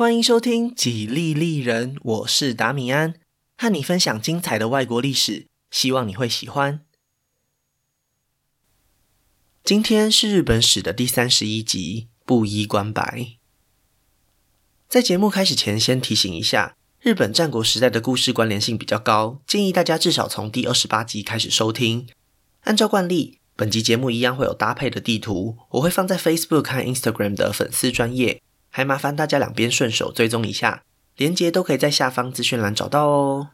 欢迎收听《几利利人》，我是达米安，和你分享精彩的外国历史，希望你会喜欢。今天是日本史的第三十一集，布衣观白。在节目开始前，先提醒一下，日本战国时代的故事关联性比较高，建议大家至少从第二十八集开始收听。按照惯例，本集节目一样会有搭配的地图，我会放在 Facebook 和 Instagram 的粉丝专页。还麻烦大家两边顺手追踪一下，连接都可以在下方资讯栏找到哦。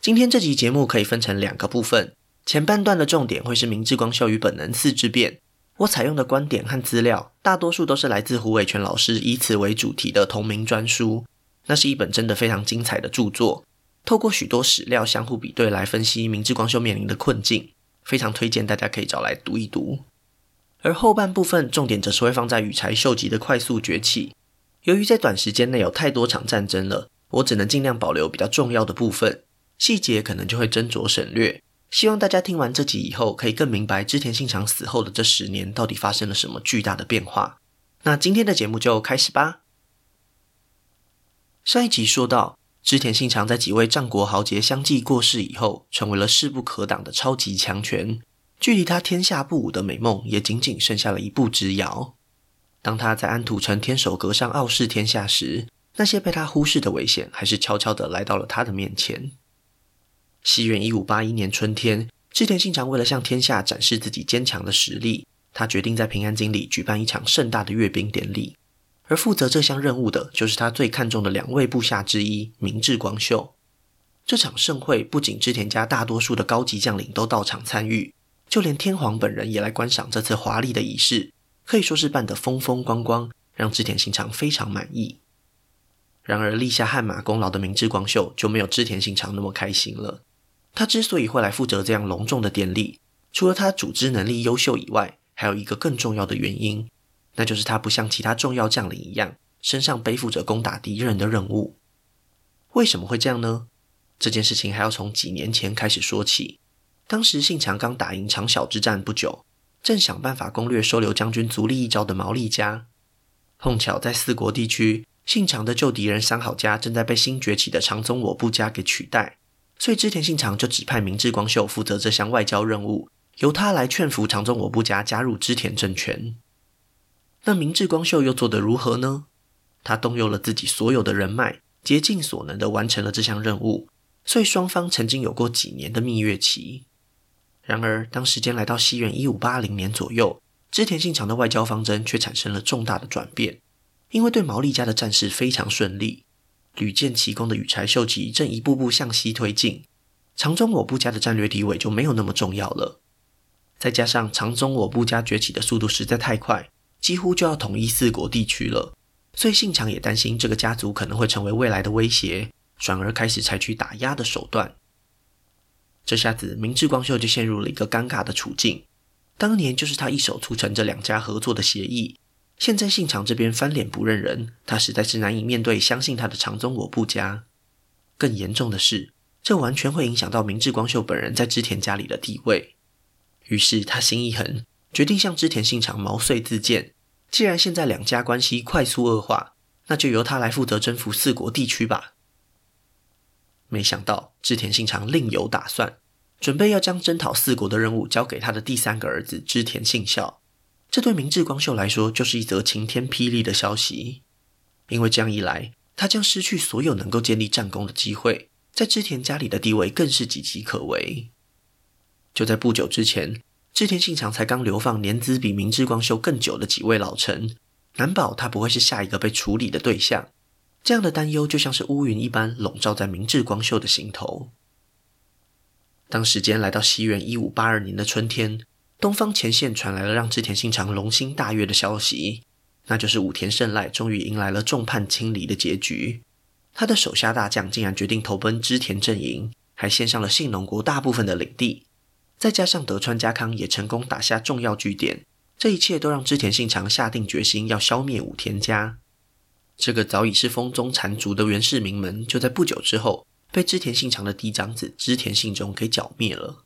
今天这集节目可以分成两个部分，前半段的重点会是明智光秀与本能寺之变。我采用的观点和资料，大多数都是来自胡伟全老师以此为主题的同名专书，那是一本真的非常精彩的著作，透过许多史料相互比对来分析明智光秀面临的困境，非常推荐大家可以找来读一读。而后半部分重点则是会放在羽柴秀吉的快速崛起。由于在短时间内有太多场战争了，我只能尽量保留比较重要的部分，细节可能就会斟酌省略。希望大家听完这集以后，可以更明白织田信长死后的这十年到底发生了什么巨大的变化。那今天的节目就开始吧。上一集说到，织田信长在几位战国豪杰相继过世以后，成为了势不可挡的超级强权。距离他天下不武的美梦也仅仅剩下了一步之遥。当他在安土城天守阁上傲视天下时，那些被他忽视的危险还是悄悄地来到了他的面前。西元一五八一年春天，织田信长为了向天下展示自己坚强的实力，他决定在平安京里举办一场盛大的阅兵典礼。而负责这项任务的，就是他最看重的两位部下之一——明智光秀。这场盛会不仅织田家大多数的高级将领都到场参与。就连天皇本人也来观赏这次华丽的仪式，可以说是办得风风光光，让织田信长非常满意。然而，立下汗马功劳的明智光秀就没有织田信长那么开心了。他之所以会来负责这样隆重的典礼，除了他组织能力优秀以外，还有一个更重要的原因，那就是他不像其他重要将领一样，身上背负着攻打敌人的任务。为什么会这样呢？这件事情还要从几年前开始说起。当时信长刚打赢长篠之战不久，正想办法攻略收留将军足利义昭的毛利家。碰巧在四国地区，信长的旧敌人三好家正在被新崛起的长宗我部家给取代，所以织田信长就指派明智光秀负责这项外交任务，由他来劝服长宗我部家加入织田政权。那明智光秀又做得如何呢？他动用了自己所有的人脉，竭尽所能地完成了这项任务，所以双方曾经有过几年的蜜月期。然而，当时间来到西元一五八零年左右，织田信长的外交方针却产生了重大的转变。因为对毛利家的战事非常顺利，屡建奇功的羽柴秀吉正一步步向西推进，长宗我部家的战略地位就没有那么重要了。再加上长宗我部家崛起的速度实在太快，几乎就要统一四国地区了，所以信长也担心这个家族可能会成为未来的威胁，转而开始采取打压的手段。这下子，明智光秀就陷入了一个尴尬的处境。当年就是他一手促成这两家合作的协议，现在信长这边翻脸不认人，他实在是难以面对相信他的长宗我部家。更严重的是，这完全会影响到明智光秀本人在织田家里的地位。于是他心一横，决定向织田信长毛遂自荐。既然现在两家关系快速恶化，那就由他来负责征服四国地区吧。没想到织田信长另有打算，准备要将征讨四国的任务交给他的第三个儿子织田信孝。这对明智光秀来说就是一则晴天霹雳的消息，因为这样一来，他将失去所有能够建立战功的机会，在织田家里的地位更是岌岌可危。就在不久之前，织田信长才刚流放年资比明智光秀更久的几位老臣，难保他不会是下一个被处理的对象。这样的担忧就像是乌云一般笼罩在明智光秀的心头。当时间来到西元一五八二年的春天，东方前线传来了让织田信长龙心大悦的消息，那就是武田胜赖终于迎来了众叛亲离的结局。他的手下大将竟然决定投奔织田阵营，还献上了信浓国大部分的领地，再加上德川家康也成功打下重要据点，这一切都让织田信长下定决心要消灭武田家。这个早已是风中残烛的源氏名门，就在不久之后被织田信长的嫡长子织田信忠给剿灭了。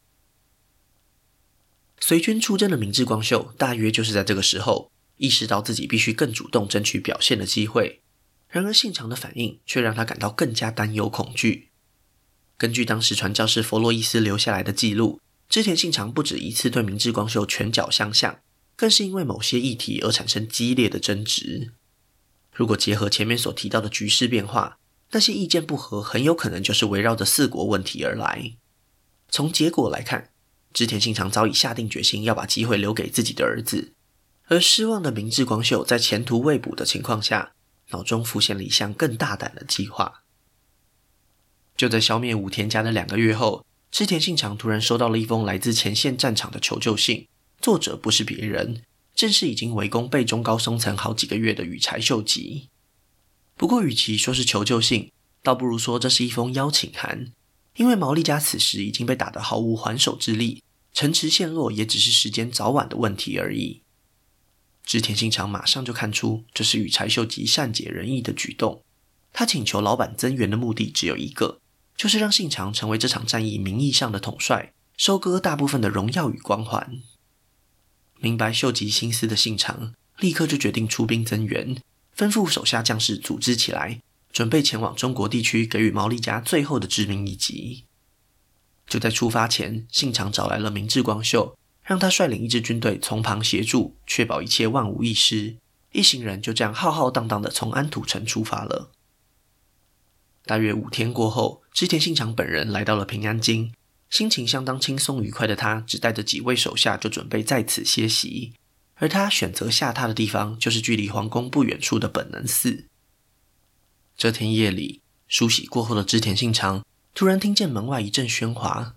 随军出征的明智光秀，大约就是在这个时候，意识到自己必须更主动争取表现的机会。然而信长的反应却让他感到更加担忧恐惧。根据当时传教士弗洛伊斯留下来的记录，织田信长不止一次对明智光秀拳脚相向，更是因为某些议题而产生激烈的争执。如果结合前面所提到的局势变化，那些意见不合很有可能就是围绕着四国问题而来。从结果来看，织田信长早已下定决心要把机会留给自己的儿子。而失望的明智光秀在前途未卜的情况下，脑中浮现了一项更大胆的计划。就在消灭武田家的两个月后，织田信长突然收到了一封来自前线战场的求救信，作者不是别人，正是已经围攻备中高松层好几个月的羽柴秀吉。不过，与其说是求救信，倒不如说这是一封邀请函，因为毛利家此时已经被打得毫无还手之力，城池陷落也只是时间早晚的问题而已。织田信长马上就看出这是羽柴秀吉善解人意的举动。他请求老板增援的目的只有一个，就是让信长成为这场战役名义上的统帅，收割大部分的荣耀与光环。明白秀吉心思的信长立刻就决定出兵增援，吩咐手下将士组织起来，准备前往中国地区给予毛利家最后的致命一击。就在出发前，信长找来了明智光秀。让他率领一支军队从旁协助，确保一切万无一失。一行人就这样浩浩荡荡地从安土城出发了。大约五天过后，织田信长本人来到了平安京，心情相当轻松愉快的他，只带着几位手下就准备在此歇息。而他选择下榻的地方，就是距离皇宫不远处的本能寺。这天夜里，梳洗过后的织田信长突然听见门外一阵喧哗。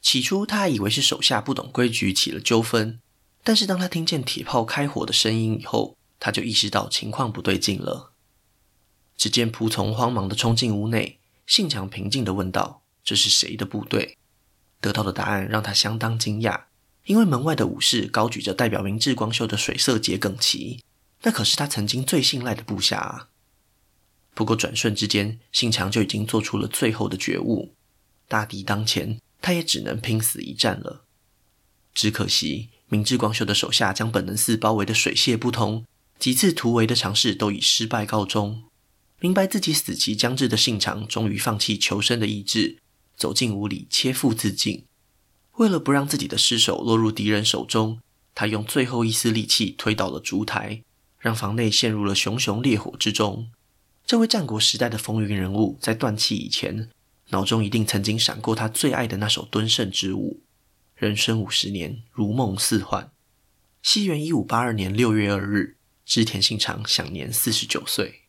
起初，他还以为是手下不懂规矩起了纠纷，但是当他听见铁炮开火的声音以后，他就意识到情况不对劲了。只见仆从慌忙地冲进屋内，信长平静地问道：“这是谁的部队？”得到的答案让他相当惊讶，因为门外的武士高举着代表明智光秀的水色桔梗旗，那可是他曾经最信赖的部下啊。不过转瞬之间，信长就已经做出了最后的觉悟：大敌当前。他也只能拼死一战了。只可惜，明智光秀的手下将本能寺包围得水泄不通，几次突围的尝试都以失败告终。明白自己死期将至的信长，终于放弃求生的意志，走进屋里切腹自尽。为了不让自己的尸首落入敌人手中，他用最后一丝力气推倒了烛台，让房内陷入了熊熊烈火之中。这位战国时代的风云人物，在断气以前，脑中一定曾经闪过他最爱的那首敦盛之舞。人生五十年，如梦似幻。西元一五八二年六月二日，织田信长享年四十九岁。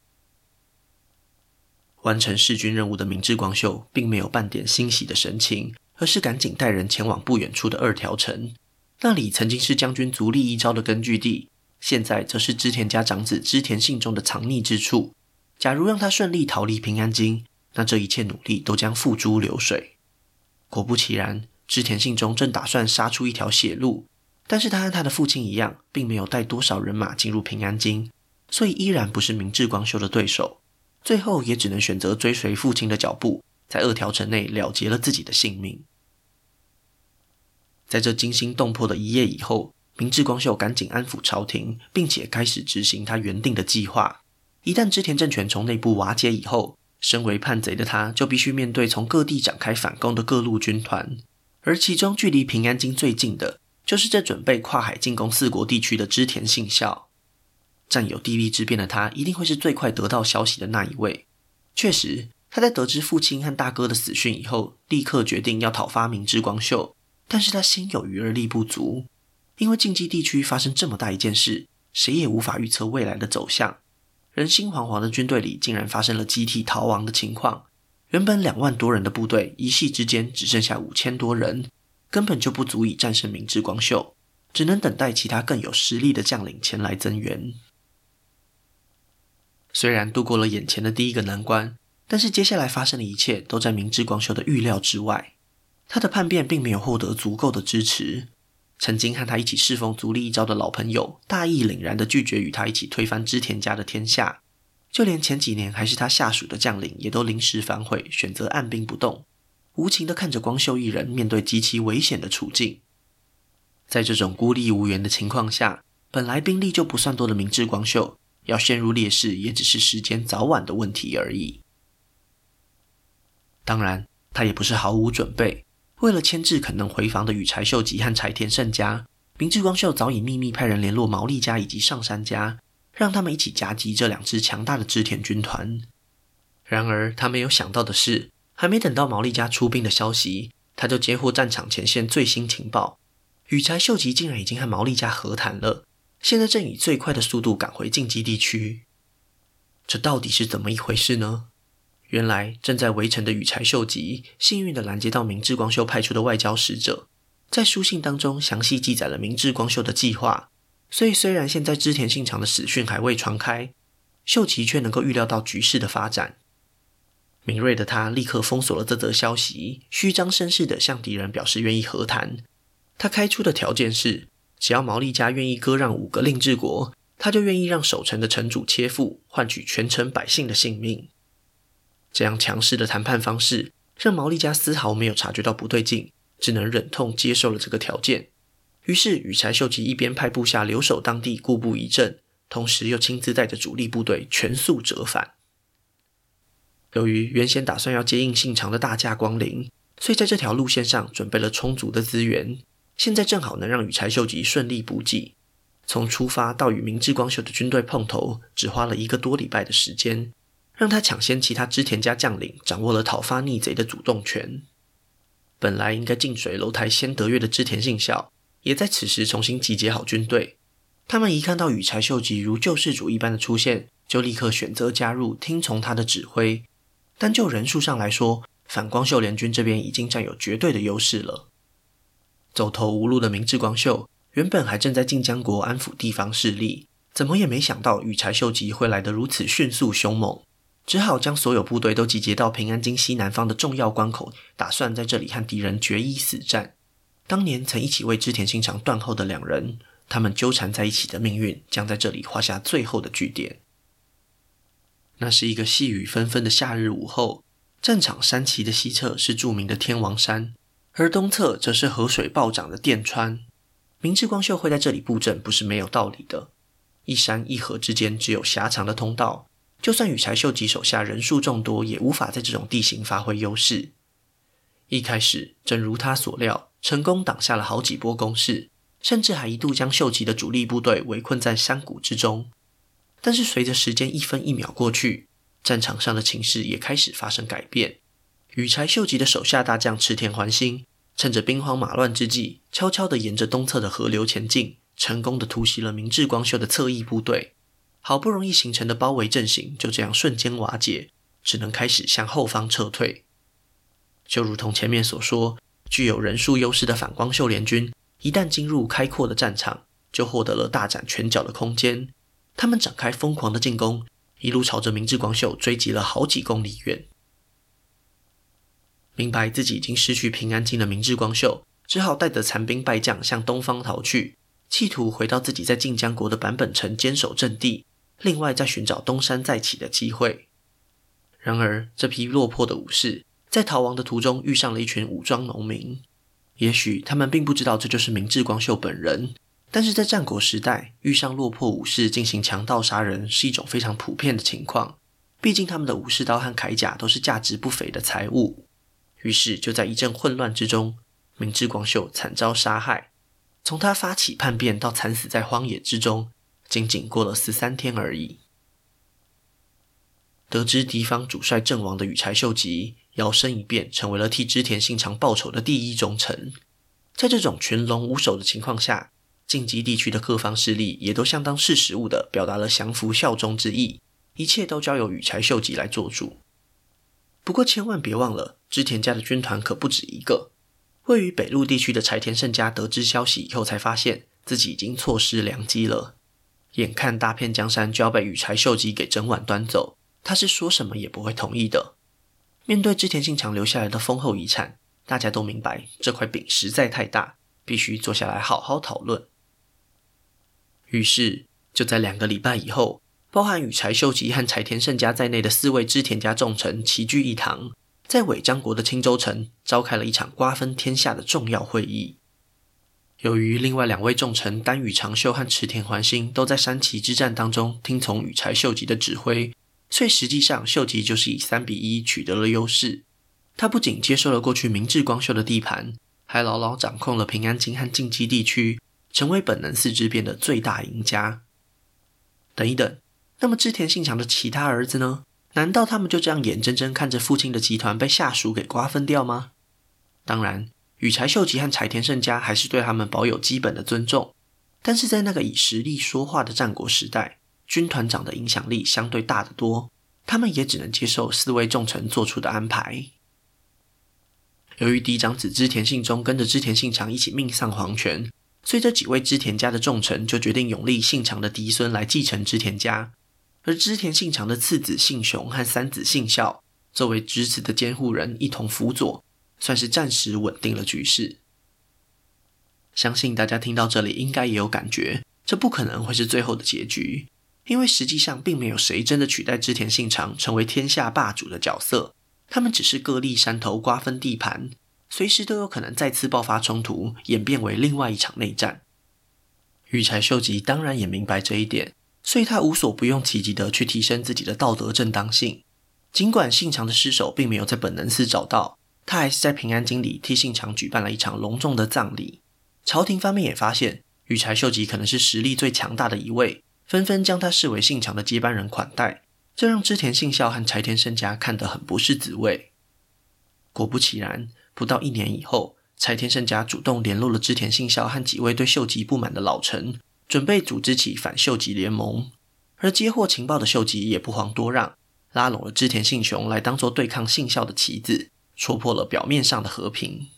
完成弑君任务的明智光秀，并没有半点欣喜的神情，而是赶紧带人前往不远处的二条城。那里曾经是将军足利义昭的根据地，现在则是织田家长子织田信忠的藏匿之处。假如让他顺利逃离平安京，那这一切努力都将付诸流水。果不其然，织田信忠正打算杀出一条血路，但是他和他的父亲一样，并没有带多少人马进入平安京，所以依然不是明智光秀的对手。最后也只能选择追随父亲的脚步，在二条城内了结了自己的性命。在这惊心动魄的一夜以后，明智光秀赶紧安抚朝廷，并且开始执行他原定的计划。一旦织田政权从内部瓦解以后，身为叛贼的他，就必须面对从各地展开反攻的各路军团，而其中距离平安京最近的，就是这准备跨海进攻四国地区的织田信孝。占有地利之便的他，一定会是最快得到消息的那一位。确实，他在得知父亲和大哥的死讯以后，立刻决定要讨伐明治光秀。但是他心有余而力不足，因为近畿地区发生这么大一件事，谁也无法预测未来的走向。人心惶惶的军队里，竟然发生了集体逃亡的情况。原本两万多人的部队，一夕之间只剩下五千多人，根本就不足以战胜明智光秀，只能等待其他更有实力的将领前来增援。虽然度过了眼前的第一个难关，但是接下来发生的一切都在明智光秀的预料之外。他的叛变并没有获得足够的支持。曾经和他一起侍奉足利义昭的老朋友，大义凛然地拒绝与他一起推翻织田家的天下。就连前几年还是他下属的将领，也都临时反悔，选择按兵不动，无情地看着光秀一人面对极其危险的处境。在这种孤立无援的情况下，本来兵力就不算多的明智光秀，要陷入劣势也只是时间早晚的问题而已。当然，他也不是毫无准备。为了牵制可能回防的羽柴秀吉和柴田胜家，明智光秀早已秘密派人联络毛利家以及上杉家，让他们一起夹击这两支强大的织田军团。然而，他没有想到的是，还没等到毛利家出兵的消息，他就接获战场前线最新情报：羽柴秀吉竟然已经和毛利家和谈了，现在正以最快的速度赶回近畿地区。这到底是怎么一回事呢？原来正在围城的羽柴秀吉幸运地拦截到明智光秀派出的外交使者，在书信当中详细记载了明智光秀的计划。所以虽然现在织田信长的死讯还未传开，秀吉却能够预料到局势的发展。敏锐的他立刻封锁了这则消息，虚张声势地向敌人表示愿意和谈。他开出的条件是，只要毛利家愿意割让五个令制国，他就愿意让守城的城主切腹，换取全城百姓的性命。这样强势的谈判方式，让毛利家丝毫没有察觉到不对劲，只能忍痛接受了这个条件。于是，羽柴秀吉一边派部下留守当地固步一阵，同时又亲自带着主力部队全速折返。由于原先打算要接应信长的大驾光临，所以在这条路线上准备了充足的资源，现在正好能让羽柴秀吉顺利补给。从出发到与明智光秀的军队碰头，只花了一个多礼拜的时间。让他抢先其他织田家将领掌握了讨伐逆贼的主动权。本来应该近水楼台先得月的织田信孝，也在此时重新集结好军队。他们一看到羽柴秀吉如救世主一般的出现，就立刻选择加入，听从他的指挥。但就人数上来说，反光秀联军这边已经占有绝对的优势了。走投无路的明智光秀，原本还正在近江国安抚地方势力，怎么也没想到羽柴秀吉会来得如此迅速凶猛。只好将所有部队都集结到平安京西南方的重要关口，打算在这里和敌人决一死战。当年曾一起为织田信长断后的两人，他们纠缠在一起的命运将在这里画下最后的句点。那是一个细雨纷纷的夏日午后，战场山崎的西侧是著名的天王山，而东侧则是河水暴涨的电川。明智光秀会在这里布阵，不是没有道理的。一山一河之间只有狭长的通道。就算羽柴秀吉手下人数众多，也无法在这种地形发挥优势。一开始，正如他所料，成功挡下了好几波攻势，甚至还一度将秀吉的主力部队围困在山谷之中。但是，随着时间一分一秒过去，战场上的情势也开始发生改变。羽柴秀吉的手下大将池田环心，趁着兵荒马乱之际，悄悄地沿着东侧的河流前进，成功地突袭了明智光秀的侧翼部队。好不容易形成的包围阵型就这样瞬间瓦解，只能开始向后方撤退。就如同前面所说，具有人数优势的反光秀联军，一旦进入开阔的战场，就获得了大展拳脚的空间。他们展开疯狂的进攻，一路朝着明智光秀追击了好几公里远。明白自己已经失去平安京的明智光秀，只好带着残兵败将向东方逃去，企图回到自己在近江国的坂本城坚守阵地。另外，再寻找东山再起的机会。然而，这批落魄的武士在逃亡的途中遇上了一群武装农民。也许他们并不知道这就是明智光秀本人，但是在战国时代，遇上落魄武士进行强盗杀人是一种非常普遍的情况。毕竟他们的武士刀和铠甲都是价值不菲的财物。于是，就在一阵混乱之中，明智光秀惨遭杀害。从他发起叛变到惨死在荒野之中。仅仅过了十三天而已。得知敌方主帅阵亡的羽柴秀吉，摇身一变成为了替织田信长报仇的第一忠臣。在这种群龙无首的情况下，近畿地区的各方势力也都相当识时务的表达了降服效忠之意，一切都交由羽柴秀吉来做主。不过千万别忘了，织田家的军团可不止一个。位于北陆地区的柴田胜家得知消息以后，才发现自己已经错失良机了。眼看大片江山就要被羽柴秀吉给整碗端走，他是说什么也不会同意的。面对织田信长留下来的丰厚遗产，大家都明白这块饼实在太大，必须坐下来好好讨论。于是就在两个礼拜以后，包含羽柴秀吉和柴田胜家在内的四位织田家重臣齐聚一堂，在尾张国的青州城召开了一场瓜分天下的重要会议。由于另外两位重臣丹羽长秀和池田环辛都在山崎之战当中听从羽柴秀吉的指挥，所以实际上秀吉就是以三比一取得了优势。他不仅接受了过去明智光秀的地盘，还牢牢掌控了平安京和近畿地区，成为本能寺之变的最大赢家。等一等，那么织田信长的其他儿子呢？难道他们就这样眼睁睁看着父亲的集团被下属给瓜分掉吗？当然。羽柴秀吉和柴田胜家还是对他们保有基本的尊重，但是在那个以实力说话的战国时代，军团长的影响力相对大得多，他们也只能接受四位重臣做出的安排。由于嫡长子织田信忠跟着织田信长一起命丧黄泉，所以这几位织田家的重臣就决定拥立信长的嫡孙来继承织田家，而织田信长的次子信雄和三子信孝作为侄子的监护人一同辅佐。算是暂时稳定了局势。相信大家听到这里应该也有感觉，这不可能会是最后的结局，因为实际上并没有谁真的取代织田信长成为天下霸主的角色，他们只是各立山头瓜分地盘，随时都有可能再次爆发冲突，演变为另外一场内战。羽柴秀吉当然也明白这一点，所以他无所不用其极的去提升自己的道德正当性，尽管信长的尸首并没有在本能寺找到。他还是在平安京里替信长举办了一场隆重的葬礼。朝廷方面也发现羽柴秀吉可能是实力最强大的一位，纷纷将他视为信长的接班人款待，这让织田信孝和柴田胜家看得很不是滋味。果不其然，不到一年以后，柴田胜家主动联络了织田信孝和几位对秀吉不满的老臣，准备组织起反秀吉联盟。而接获情报的秀吉也不遑多让，拉拢了织田信雄来当做对抗信孝的棋子。戳破了表面上的和平。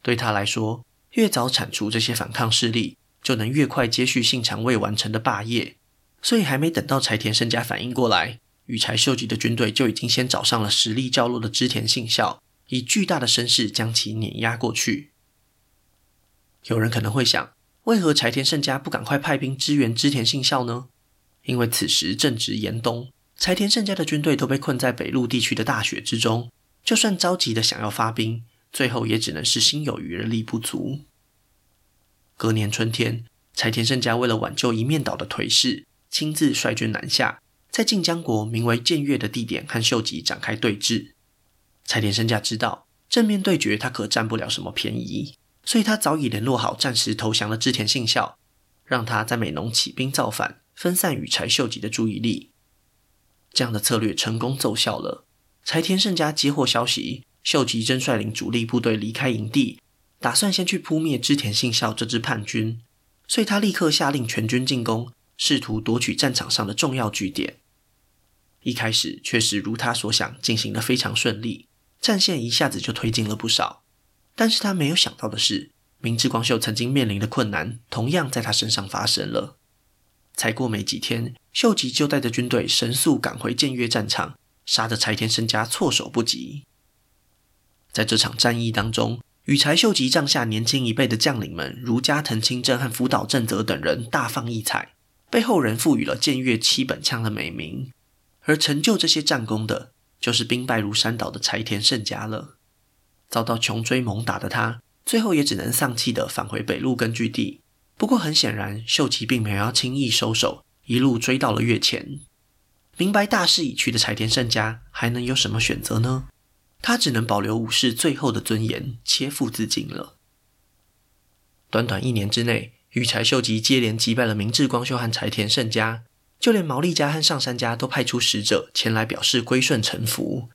对他来说，越早铲除这些反抗势力，就能越快接续信长未完成的霸业。所以，还没等到柴田胜家反应过来，羽柴秀吉的军队就已经先找上了实力较弱的织田信孝，以巨大的声势将其碾压过去。有人可能会想，为何柴田胜家不赶快派兵支援织田信孝呢？因为此时正值严冬，柴田胜家的军队都被困在北陆地区的大雪之中。就算着急的想要发兵，最后也只能是心有余而力不足。隔年春天，柴田胜家为了挽救一面倒的颓势，亲自率军南下，在近江国名为贱岳的地点和秀吉展开对峙。柴田胜家知道正面对决他可占不了什么便宜，所以他早已联络好暂时投降的织田信孝，让他在美浓起兵造反，分散羽柴秀吉的注意力。这样的策略成功奏效了。柴田胜家接获消息，秀吉正率领主力部队离开营地，打算先去扑灭织田信孝这支叛军，所以他立刻下令全军进攻，试图夺取战场上的重要据点。一开始确实如他所想，进行的非常顺利，战线一下子就推进了不少。但是他没有想到的是，明智光秀曾经面临的困难，同样在他身上发生了。才过没几天，秀吉就带着军队神速赶回建岳战场。杀得柴田胜家措手不及。在这场战役当中，与柴秀吉帐下年轻一辈的将领们，如加藤清正和福岛正则等人大放异彩，被后人赋予了“建岳七本枪”的美名。而成就这些战功的，就是兵败如山倒的柴田胜家了。遭到穷追猛打的他，最后也只能丧气地返回北路根据地。不过很显然，秀吉并没有要轻易收手，一路追到了越前。明白大势已去的柴田胜家还能有什么选择呢？他只能保留武士最后的尊严，切腹自尽了。短短一年之内，羽柴秀吉接连击败了明智光秀和柴田胜家，就连毛利家和上杉家都派出使者前来表示归顺臣服。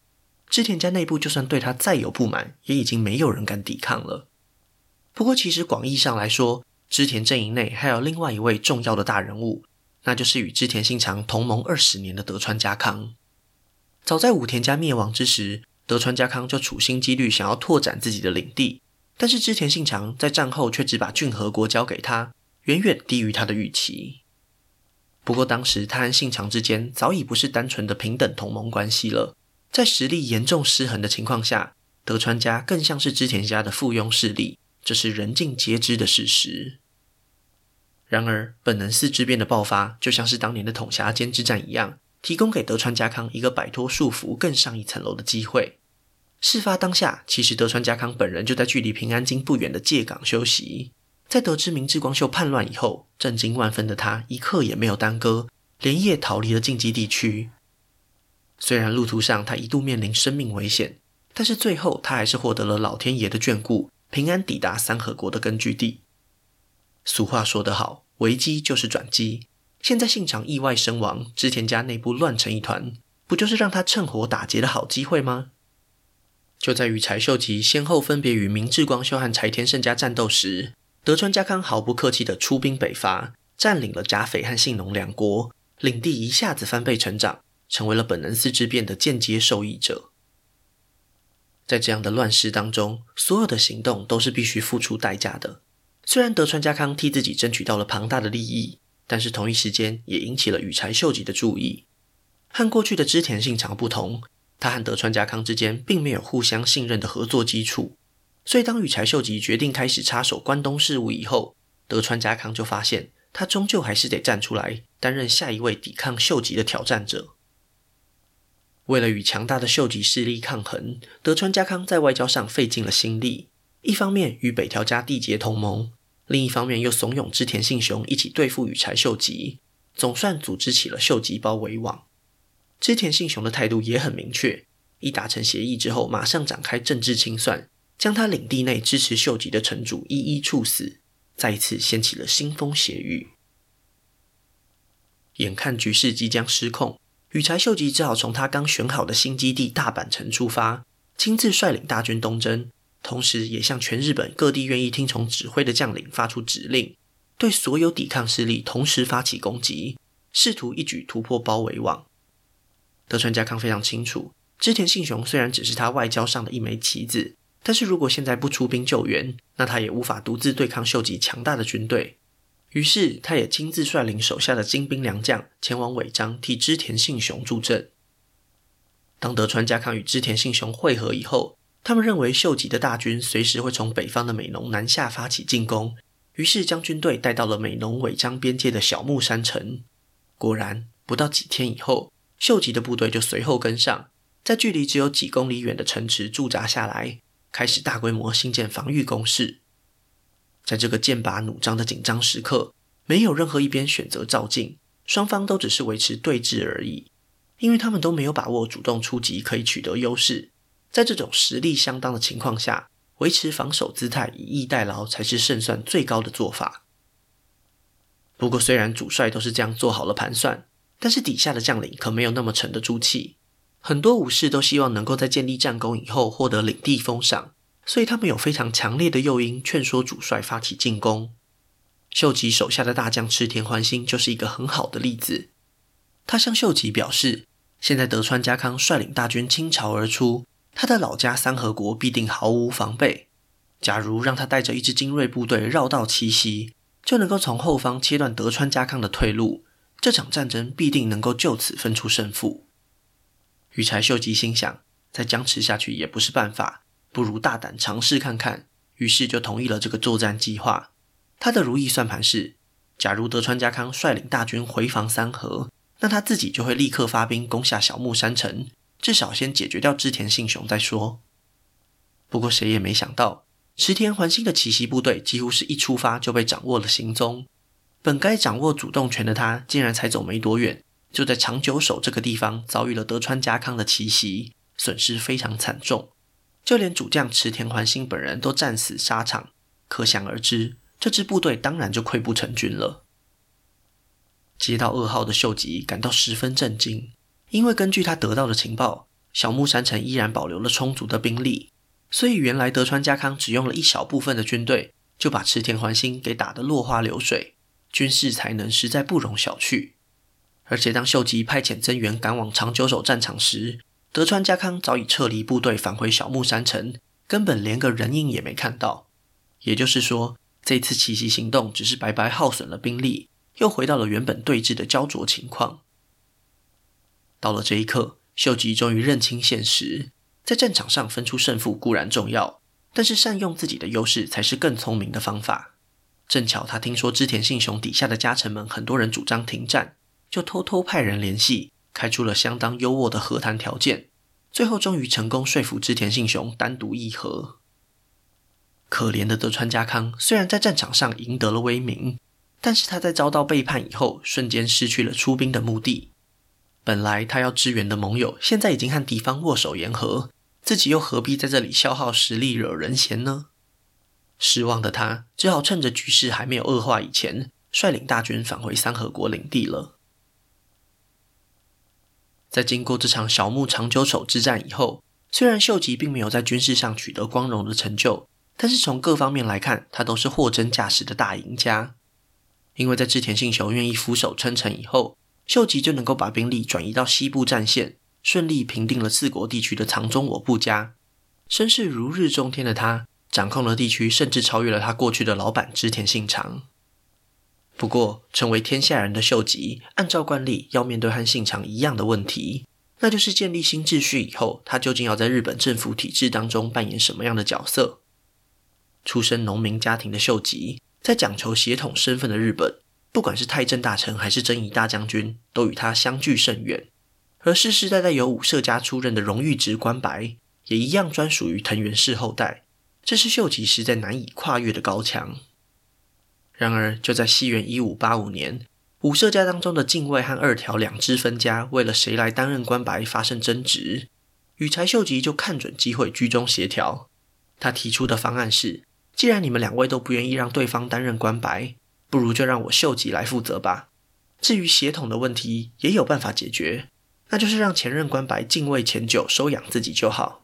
织田家内部就算对他再有不满，也已经没有人敢抵抗了。不过，其实广义上来说，织田阵营内还有另外一位重要的大人物。那就是与织田信长同盟二十年的德川家康。早在武田家灭亡之时，德川家康就处心积虑想要拓展自己的领地，但是织田信长在战后却只把骏河国交给他，远远低于他的预期。不过当时他和信长之间早已不是单纯的平等同盟关系了，在实力严重失衡的情况下，德川家更像是织田家的附庸势力，这是人尽皆知的事实。然而，本能寺之变的爆发，就像是当年的统辖间之战一样，提供给德川家康一个摆脱束缚、更上一层楼的机会。事发当下，其实德川家康本人就在距离平安京不远的借港休息。在得知明智光秀叛乱以后，震惊万分的他一刻也没有耽搁，连夜逃离了禁忌地区。虽然路途上他一度面临生命危险，但是最后他还是获得了老天爷的眷顾，平安抵达三河国的根据地。俗话说得好，危机就是转机。现在信长意外身亡，织田家内部乱成一团，不就是让他趁火打劫的好机会吗？就在与柴秀吉先后分别与明智光秀和柴田胜家战斗时，德川家康毫不客气地出兵北伐，占领了甲斐和信浓两国，领地一下子翻倍成长，成为了本能寺之变的间接受益者。在这样的乱世当中，所有的行动都是必须付出代价的。虽然德川家康替自己争取到了庞大的利益，但是同一时间也引起了羽柴秀吉的注意。和过去的织田信长不同，他和德川家康之间并没有互相信任的合作基础。所以，当羽柴秀吉决定开始插手关东事务以后，德川家康就发现，他终究还是得站出来，担任下一位抵抗秀吉的挑战者。为了与强大的秀吉势力抗衡，德川家康在外交上费尽了心力，一方面与北条家缔结同盟，另一方面又怂恿织田信雄一起对付羽柴秀吉，总算组织起了秀吉包围网。织田信雄的态度也很明确，一达成协议之后，马上展开政治清算。将他领地内支持秀吉的城主一一处死，再一次掀起了腥风血雨。眼看局势即将失控，羽柴秀吉只好从他刚选好的新基地大阪城出发，亲自率领大军东征，同时也向全日本各地愿意听从指挥的将领发出指令，对所有抵抗势力同时发起攻击，试图一举突破包围网。德川家康非常清楚，织田信雄虽然只是他外交上的一枚棋子。但是如果现在不出兵救援，那他也无法独自对抗秀吉强大的军队。于是，他也亲自率领手下的精兵良将前往尾张替织田信雄助阵。当德川家康与织田信雄会合以后，他们认为秀吉的大军随时会从北方的美浓南下发起进攻，于是将军队带到了美浓尾张边界的小木山城。果然，不到几天以后，秀吉的部队就随后跟上，在距离只有几公里远的城池驻扎下来。开始大规模兴建防御工事，在这个剑拔弩张的紧张时刻，没有任何一边选择照进，双方都只是维持对峙而已，因为他们都没有把握主动出击可以取得优势。在这种实力相当的情况下，维持防守姿态，以逸待劳才是胜算最高的做法。不过，虽然主帅都是这样做好了盘算，但是底下的将领可没有那么沉得住气。很多武士都希望能够在建立战功以后获得领地封赏，所以他们有非常强烈的诱因，劝说主帅发起进攻。秀吉手下的大将池田环心就是一个很好的例子。他向秀吉表示，现在德川家康率领大军倾巢而出，他的老家三河国必定毫无防备。假如让他带着一支精锐部队绕道奇袭，就能够从后方切断德川家康的退路，这场战争必定能够就此分出胜负。羽柴秀吉心想，再僵持下去也不是办法，不如大胆尝试看看。于是就同意了这个作战计划。他的如意算盘是：假如德川家康率领大军回防三河，那他自己就会立刻发兵攻下小木山城，至少先解决掉织田信雄再说。不过谁也没想到，池田环心的奇袭部队几乎是一出发就被掌握了行踪。本该掌握主动权的他，竟然才走没多远。就在长久守这个地方遭遇了德川家康的奇袭，损失非常惨重，就连主将池田环心本人都战死沙场，可想而知，这支部队当然就溃不成军了。接到噩耗的秀吉感到十分震惊，因为根据他得到的情报，小木山城依然保留了充足的兵力，所以原来德川家康只用了一小部分的军队，就把池田环心给打得落花流水，军事才能实在不容小觑。而且，当秀吉派遣增援赶往长久手战场时，德川家康早已撤离部队返回小木山城，根本连个人影也没看到。也就是说，这次奇袭行动只是白白耗损了兵力，又回到了原本对峙的焦灼情况。到了这一刻，秀吉终于认清现实：在战场上分出胜负固然重要，但是善用自己的优势才是更聪明的方法。正巧他听说织田信雄底下的家臣们很多人主张停战。就偷偷派人联系，开出了相当优渥的和谈条件，最后终于成功说服织田信雄单独议和。可怜的德川家康虽然在战场上赢得了威名，但是他在遭到背叛以后，瞬间失去了出兵的目的。本来他要支援的盟友，现在已经和敌方握手言和，自己又何必在这里消耗实力惹人嫌呢？失望的他只好趁着局势还没有恶化以前，率领大军返回三河国领地了。在经过这场小牧长久手之战以后，虽然秀吉并没有在军事上取得光荣的成就，但是从各方面来看，他都是货真价实的大赢家。因为在织田信雄愿意俯首称臣以后，秀吉就能够把兵力转移到西部战线，顺利平定了四国地区的藏中我部家。声势如日中天的他，掌控了地区，甚至超越了他过去的老板织田信长。不过，成为天下人的秀吉，按照惯例要面对和信长一样的问题，那就是建立新秩序以后，他究竟要在日本政府体制当中扮演什么样的角色？出身农民家庭的秀吉，在讲求血统身份的日本，不管是太政大臣还是征夷大将军，都与他相距甚远。而世世代代由武舍家出任的荣誉职官白，也一样专属于藤原氏后代，这是秀吉实在难以跨越的高墙。然而，就在西元一五八五年，武舍家当中的近卫和二条两支分家为了谁来担任关白发生争执，羽柴秀吉就看准机会居中协调。他提出的方案是：既然你们两位都不愿意让对方担任关白，不如就让我秀吉来负责吧。至于血统的问题，也有办法解决，那就是让前任关白近卫前久收养自己就好。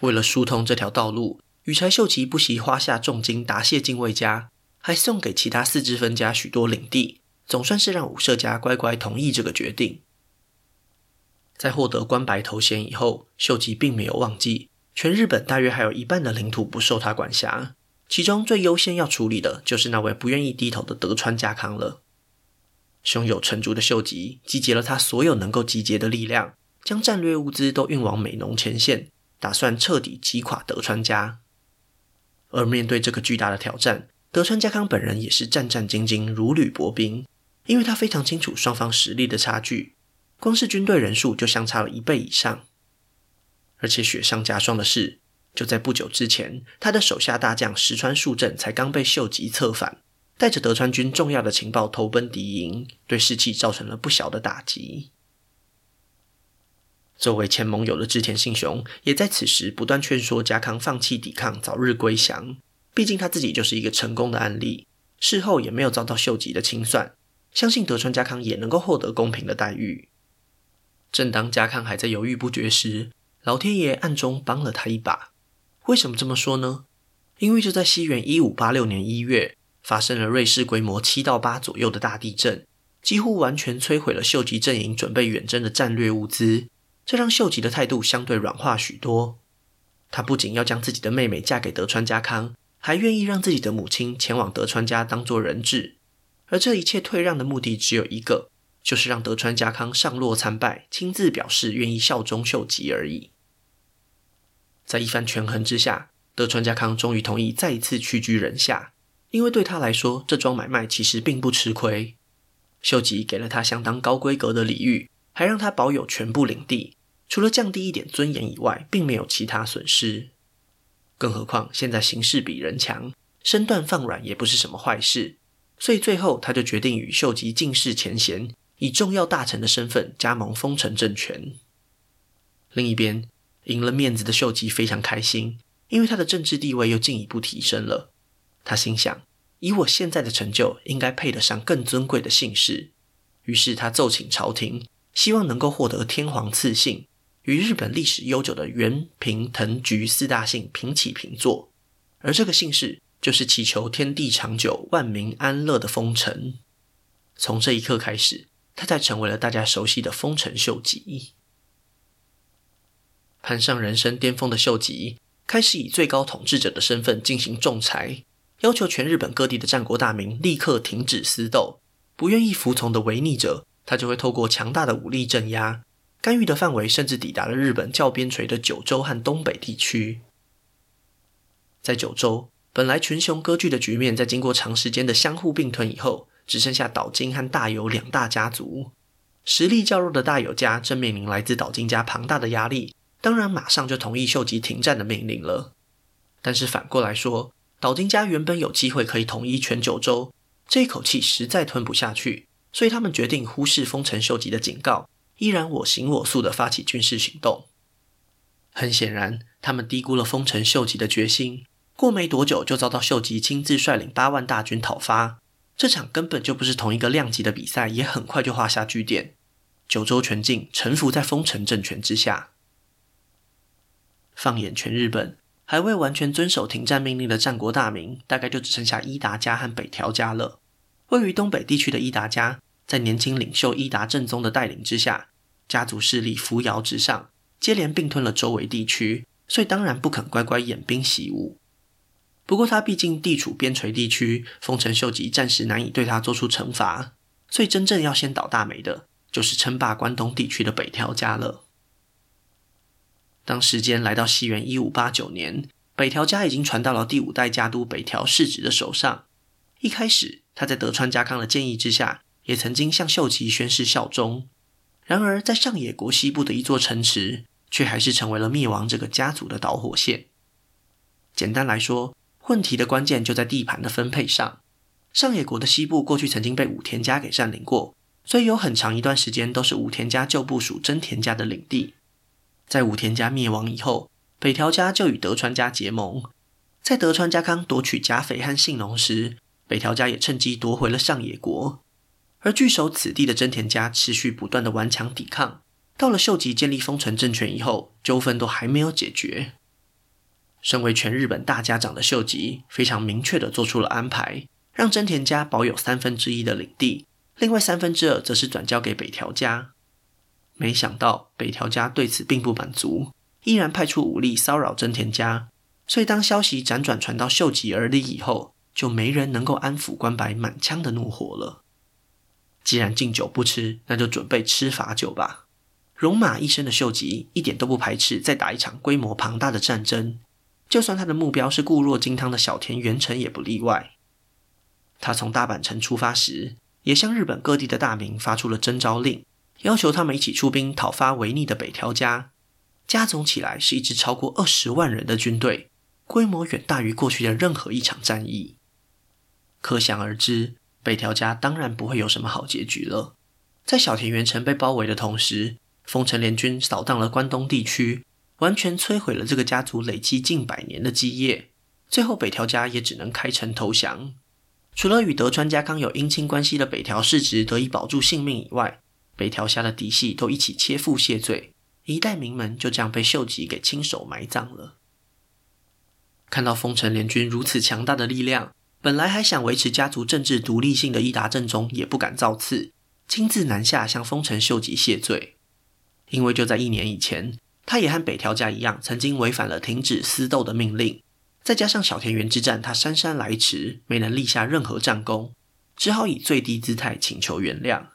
为了疏通这条道路，羽柴秀吉不惜花下重金答谢近卫家。还送给其他四支分家许多领地，总算是让武社家乖乖同意这个决定。在获得关白头衔以后，秀吉并没有忘记，全日本大约还有一半的领土不受他管辖，其中最优先要处理的就是那位不愿意低头的德川家康了。胸有成竹的秀吉集结了他所有能够集结的力量，将战略物资都运往美浓前线，打算彻底击垮德川家。而面对这个巨大的挑战，德川家康本人也是战战兢兢，如履薄冰，因为他非常清楚双方实力的差距，光是军队人数就相差了一倍以上。而且雪上加霜的是，就在不久之前，他的手下大将石川树正才刚被秀吉策反，带着德川军重要的情报投奔敌营，对士气造成了不小的打击。作为前盟友的织田信雄，也在此时不断劝说家康放弃抵抗，早日归降。毕竟他自己就是一个成功的案例，事后也没有遭到秀吉的清算，相信德川家康也能够获得公平的待遇。正当家康还在犹豫不决时，老天爷暗中帮了他一把。为什么这么说呢？因为就在西元一五八六年一月，发生了瑞士规模七到八左右的大地震，几乎完全摧毁了秀吉阵营准备远征的战略物资，这让秀吉的态度相对软化许多。他不仅要将自己的妹妹嫁给德川家康。还愿意让自己的母亲前往德川家当做人质，而这一切退让的目的只有一个，就是让德川家康上洛参拜，亲自表示愿意效忠秀吉而已。在一番权衡之下，德川家康终于同意再一次屈居人下，因为对他来说，这桩买卖其实并不吃亏。秀吉给了他相当高规格的礼遇，还让他保有全部领地，除了降低一点尊严以外，并没有其他损失。更何况现在形势比人强，身段放软也不是什么坏事，所以最后他就决定与秀吉尽释前嫌，以重要大臣的身份加盟丰臣政权。另一边，赢了面子的秀吉非常开心，因为他的政治地位又进一步提升了。他心想，以我现在的成就，应该配得上更尊贵的姓氏。于是他奏请朝廷，希望能够获得天皇赐姓。与日本历史悠久的源平藤菊四大姓平起平坐，而这个姓氏就是祈求天地长久、万民安乐的丰臣。从这一刻开始，他才成为了大家熟悉的丰臣秀吉。攀上人生巅峰的秀吉，开始以最高统治者的身份进行仲裁，要求全日本各地的战国大名立刻停止私斗，不愿意服从的违逆者，他就会透过强大的武力镇压。干预的范围甚至抵达了日本较边陲的九州和东北地区。在九州，本来群雄割据的局面，在经过长时间的相互并吞以后，只剩下岛津和大友两大家族。实力较弱的大友家正面临来自岛津家庞大的压力，当然马上就同意秀吉停战的命令了。但是反过来说，岛津家原本有机会可以统一全九州，这一口气实在吞不下去，所以他们决定忽视丰臣秀吉的警告，依然我行我素地发起军事行动。很显然，他们低估了丰臣秀吉的决心。过没多久，就遭到秀吉亲自率领八万大军讨伐。这场根本就不是同一个量级的比赛，也很快就画下句点。九州全境臣服在丰臣政权之下。放眼全日本，还未完全遵守停战命令的战国大名，大概就只剩下伊达家和北条家了。位于东北地区的伊达家，在年轻领袖伊达政宗的带领之下，家族势力扶摇直上，接连并吞了周围地区，所以当然不肯乖乖偃兵习武。不过他毕竟地处边陲地区，丰臣秀吉暂时难以对他做出惩罚，所以真正要先倒大霉的，就是称霸关东地区的北条家了。当时间来到西元一五八九年，北条家已经传到了第五代家督北条氏直的手上。一开始，他在德川家康的建议之下，也曾经向秀吉宣誓效忠。然而，在上野国西部的一座城池，却还是成为了灭亡这个家族的导火线。简单来说，问题的关键就在地盘的分配上。上野国的西部过去曾经被武田家给占领过，所以有很长一段时间都是武田家旧部属真田家的领地。在武田家灭亡以后，北条家就与德川家结盟。在德川家康夺取甲斐和信浓时，北条家也趁机夺回了上野国。而据守此地的真田家持续不断的顽强抵抗，到了秀吉建立丰臣政权以后，纠纷都还没有解决。身为全日本大家长的秀吉，非常明确地做出了安排，让真田家保有三分之一的领地，另外三分之二则是转交给北条家。没想到北条家对此并不满足，依然派出武力骚扰真田家。所以当消息辗转传到秀吉耳里以后，就没人能够安抚关白满腔的怒火了。既然敬酒不吃，那就准备吃罚酒吧。戎马一生的秀吉一点都不排斥再打一场规模庞大的战争。就算他的目标是固若金汤的小田原城，也不例外。他从大阪城出发时，也向日本各地的大名发出了征召令，要求他们一起出兵讨伐违逆的北条家。加总起来是一支超过二十万人的军队，规模远大于过去的任何一场战役。可想而知，北条家当然不会有什么好结局了。在小田原城被包围的同时，丰臣联军扫荡了关东地区。完全摧毁了这个家族累积近百年的基业，最后北条家也只能开城投降。除了与德川家康有姻亲关系的北条氏直得以保住性命以外，北条家的嫡系都一起切腹谢罪，一代名门就这样被秀吉给亲手埋葬了。看到丰臣联军如此强大的力量，本来还想维持家族政治独立性的伊达政宗也不敢造次，亲自南下向丰臣秀吉谢罪，因为就在一年以前。他也和北条家一样，曾经违反了停止私斗的命令，再加上小田原之战，他姗姗来迟，没能立下任何战功，只好以最低姿态请求原谅。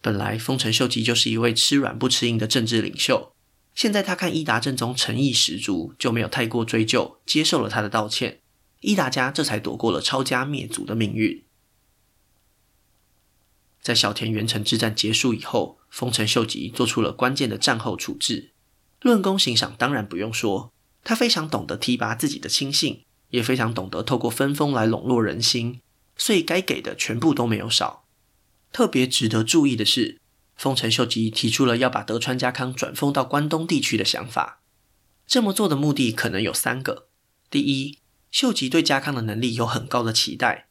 本来丰臣秀吉就是一位吃软不吃硬的政治领袖，现在他看伊达政宗诚意十足，就没有太过追究，接受了他的道歉，伊达家这才躲过了抄家灭族的命运。在小田原城之战结束以后，丰臣秀吉做出了关键的战后处置。论功行赏，当然不用说，他非常懂得提拔自己的亲信，也非常懂得透过分封来笼络人心，所以该给的全部都没有少。特别值得注意的是，丰臣秀吉提出了要把德川家康转封到关东地区的想法。这么做的目的可能有三个：第一，秀吉对家康的能力有很高的期待，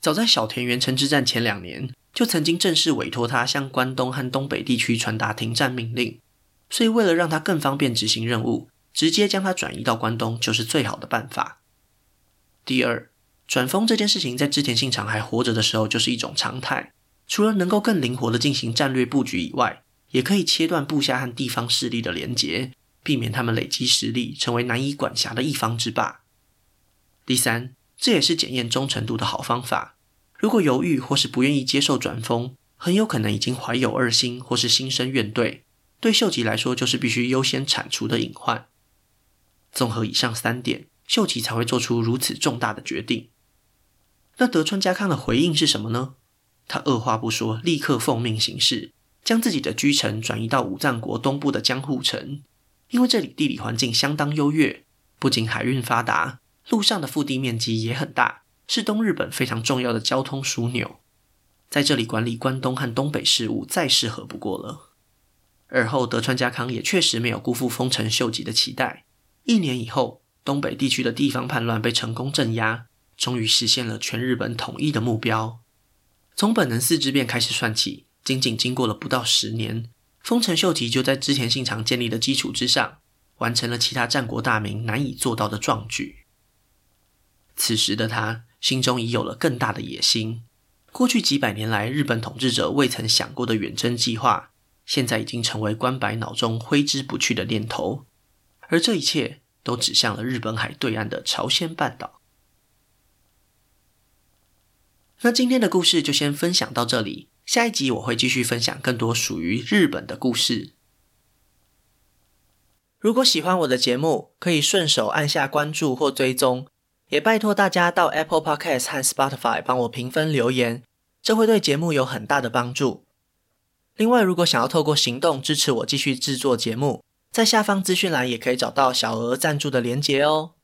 早在小田原城之战前两年。就曾经正式委托他向关东和东北地区传达停战命令，所以为了让他更方便执行任务，直接将他转移到关东就是最好的办法。第二，转封这件事情在织田信长还活着的时候就是一种常态，除了能够更灵活地进行战略布局以外，也可以切断部下和地方势力的连结，避免他们累积实力，成为难以管辖的一方之霸。第三，这也是检验忠诚度的好方法。如果犹豫或是不愿意接受转封，很有可能已经怀有二心或是心生怨怼，对秀吉来说就是必须优先铲除的隐患。综合以上三点，秀吉才会做出如此重大的决定。那德川家康的回应是什么呢？他二话不说，立刻奉命行事，将自己的居城转移到武藏国东部的江户城，因为这里地理环境相当优越，不仅海运发达，陆上的腹地面积也很大，是东日本非常重要的交通枢纽。在这里管理关东和东北事务再适合不过了。而后德川家康也确实没有辜负丰臣秀吉的期待。一年以后，东北地区的地方叛乱被成功镇压，终于实现了全日本统一的目标。从本能寺之变开始算起，仅仅经过了不到十年，丰臣秀吉就在织田信长建立的基础之上，完成了其他战国大名难以做到的壮举。此时的他心中已有了更大的野心。过去几百年来，日本统治者未曾想过的远征计划，现在已经成为关白脑中挥之不去的念头。而这一切，都指向了日本海对岸的朝鲜半岛。那今天的故事就先分享到这里，下一集我会继续分享更多属于日本的故事。如果喜欢我的节目，可以顺手按下关注或追踪，也拜托大家到 Apple Podcast 和 Spotify 帮我评分留言，这会对节目有很大的帮助。另外，如果想要透过行动支持我继续制作节目，在下方资讯栏也可以找到小额赞助的连结哦。